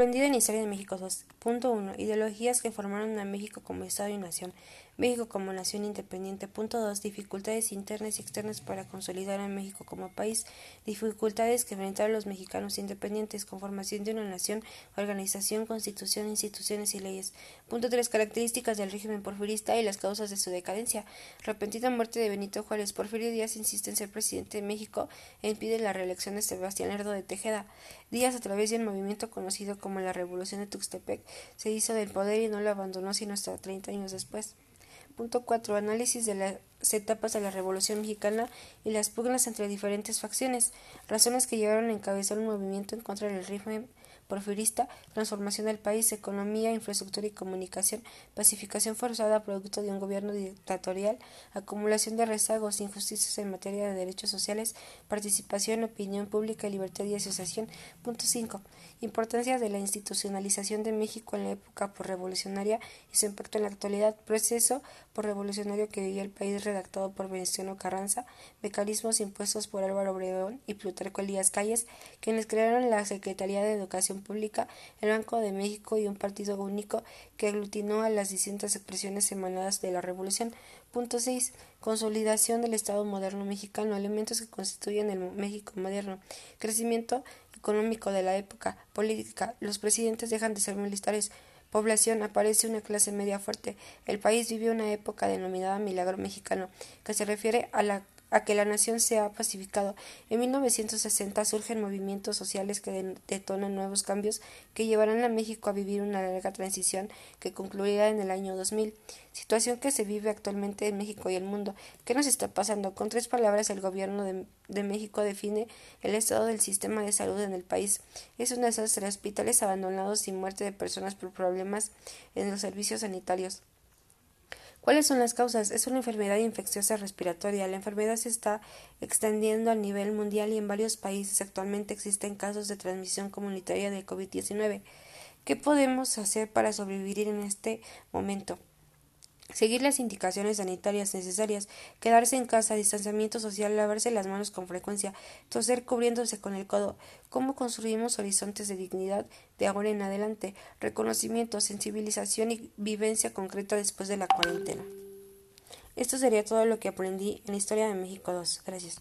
Aprendido en Historia de México 2. Punto 1. Ideologías que formaron a México como Estado y nación. México como nación independiente. Punto 2. Dificultades internas y externas para consolidar a México como país. Dificultades que enfrentaron los mexicanos independientes. Conformación de una nación, organización, constitución, instituciones y leyes. Punto 3. Características del régimen porfirista y las causas de su decadencia. Repentina muerte de Benito Juárez. Porfirio Díaz insiste en ser presidente de México e impide la reelección de Sebastián Lerdo de Tejeda. Díaz, a través de un movimiento conocido como la Revolución de Tuxtepec, se hizo del poder y no lo abandonó sino hasta 30 años después. Punto 4. Análisis de las etapas de la Revolución Mexicana y las pugnas entre diferentes facciones. Razones que llevaron a encabezar un movimiento en contra del régimen porfirista, transformación del país, economía, infraestructura y comunicación, pacificación forzada producto de un gobierno dictatorial, acumulación de rezagos, injusticias en materia de derechos sociales, participación, opinión pública y libertad de asociación. Punto 5. Importancia de la institucionalización de México en la época porrevolucionaria y su impacto en la actualidad. Proceso porrevolucionario que vivía el país redactado por Veneziano Carranza. Mecanismos impuestos por Álvaro Obregón y Plutarco Elías Calles, quienes crearon la Secretaría de Educación Pública, el Banco de México y un partido único que aglutinó a las distintas expresiones emanadas de la Revolución. Punto 6. Consolidación del Estado moderno mexicano, elementos que constituyen el México moderno. Crecimiento económico de la época política. Los presidentes dejan de ser militares. Población aparece una clase media fuerte. El país vive una época denominada milagro mexicano, que se refiere a la a que la nación se ha pacificado. En 1960 surgen movimientos sociales que detonan nuevos cambios que llevarán a México a vivir una larga transición que concluirá en el año 2000, situación que se vive actualmente en México y el mundo. ¿Qué nos está pasando? Con tres palabras el gobierno de, México define el estado del sistema de salud en el país. Es un desastre, hospitales abandonados y muerte de personas por problemas en los servicios sanitarios. ¿Cuáles son las causas? Es una enfermedad infecciosa respiratoria. La enfermedad se está extendiendo a nivel mundial y en varios países actualmente existen casos de transmisión comunitaria de COVID-19. ¿Qué podemos hacer para sobrevivir en este momento? Seguir las indicaciones sanitarias necesarias, quedarse en casa, distanciamiento social, lavarse las manos con frecuencia, toser cubriéndose con el codo. ¿Cómo construimos horizontes de dignidad de ahora en adelante? Reconocimiento, sensibilización y vivencia concreta después de la cuarentena. Esto sería todo lo que aprendí en la historia de México 2. Gracias.